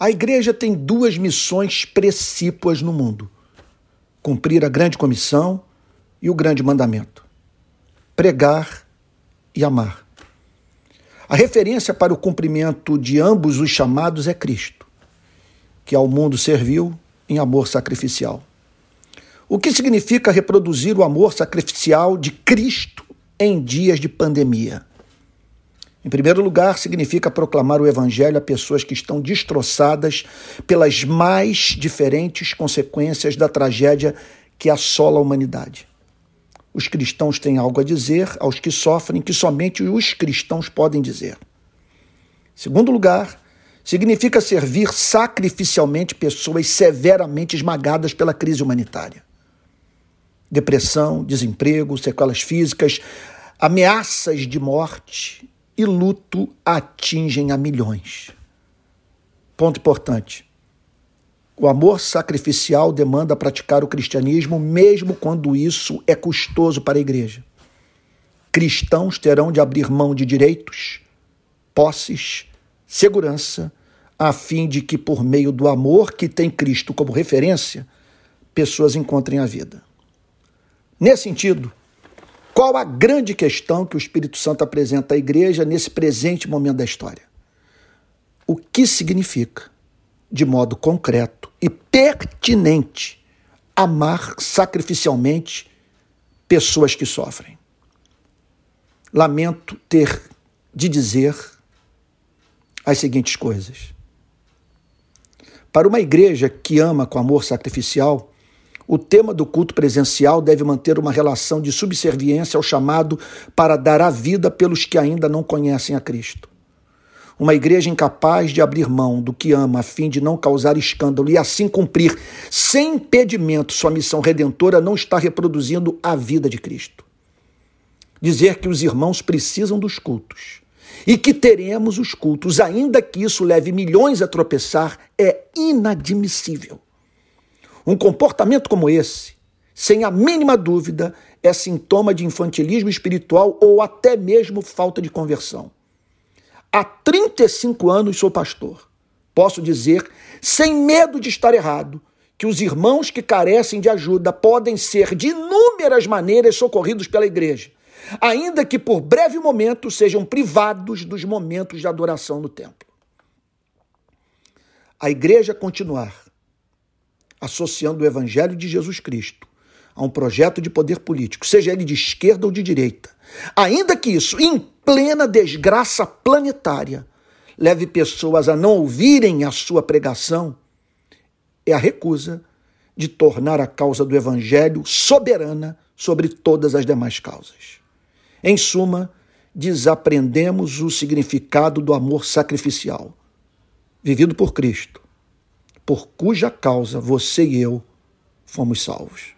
A igreja tem duas missões precípuas no mundo: cumprir a grande comissão e o grande mandamento: pregar e amar. A referência para o cumprimento de ambos os chamados é Cristo, que ao mundo serviu em amor sacrificial. O que significa reproduzir o amor sacrificial de Cristo em dias de pandemia? Em primeiro lugar, significa proclamar o Evangelho a pessoas que estão destroçadas pelas mais diferentes consequências da tragédia que assola a humanidade. Os cristãos têm algo a dizer aos que sofrem que somente os cristãos podem dizer. Em segundo lugar, significa servir sacrificialmente pessoas severamente esmagadas pela crise humanitária. Depressão, desemprego, sequelas físicas, ameaças de morte e luto atingem a milhões. Ponto importante. O amor sacrificial demanda praticar o cristianismo, mesmo quando isso é custoso para a igreja. Cristãos terão de abrir mão de direitos, posses, segurança, a fim de que, por meio do amor que tem Cristo como referência, pessoas encontrem a vida. Nesse sentido, qual a grande questão que o Espírito Santo apresenta à igreja nesse presente momento da história? O que significa, de modo concreto e pertinente, amar sacrificialmente pessoas que sofrem? Lamento ter de dizer as seguintes coisas. Para uma igreja que ama com amor sacrificial, o tema do culto presencial deve manter uma relação de subserviência ao chamado para dar a vida pelos que ainda não conhecem a Cristo. Uma igreja incapaz de abrir mão do que ama a fim de não causar escândalo e assim cumprir sem impedimento sua missão redentora não está reproduzindo a vida de Cristo. Dizer que os irmãos precisam dos cultos e que teremos os cultos, ainda que isso leve milhões a tropeçar, é inadmissível. Um comportamento como esse, sem a mínima dúvida, é sintoma de infantilismo espiritual ou até mesmo falta de conversão. Há 35 anos sou pastor. Posso dizer, sem medo de estar errado, que os irmãos que carecem de ajuda podem ser de inúmeras maneiras socorridos pela igreja, ainda que por breve momento sejam privados dos momentos de adoração no templo. A igreja continuar associando o Evangelho de Jesus Cristo a um projeto de poder político, seja ele de esquerda ou de direita, ainda que isso, em plena desgraça planetária, leve pessoas a não ouvirem a sua pregação, é a recusa de tornar a causa do Evangelho soberana sobre todas as demais causas. Em suma, desaprendemos o significado do amor sacrificial, vivido por Cristo por cuja causa você e eu fomos salvos.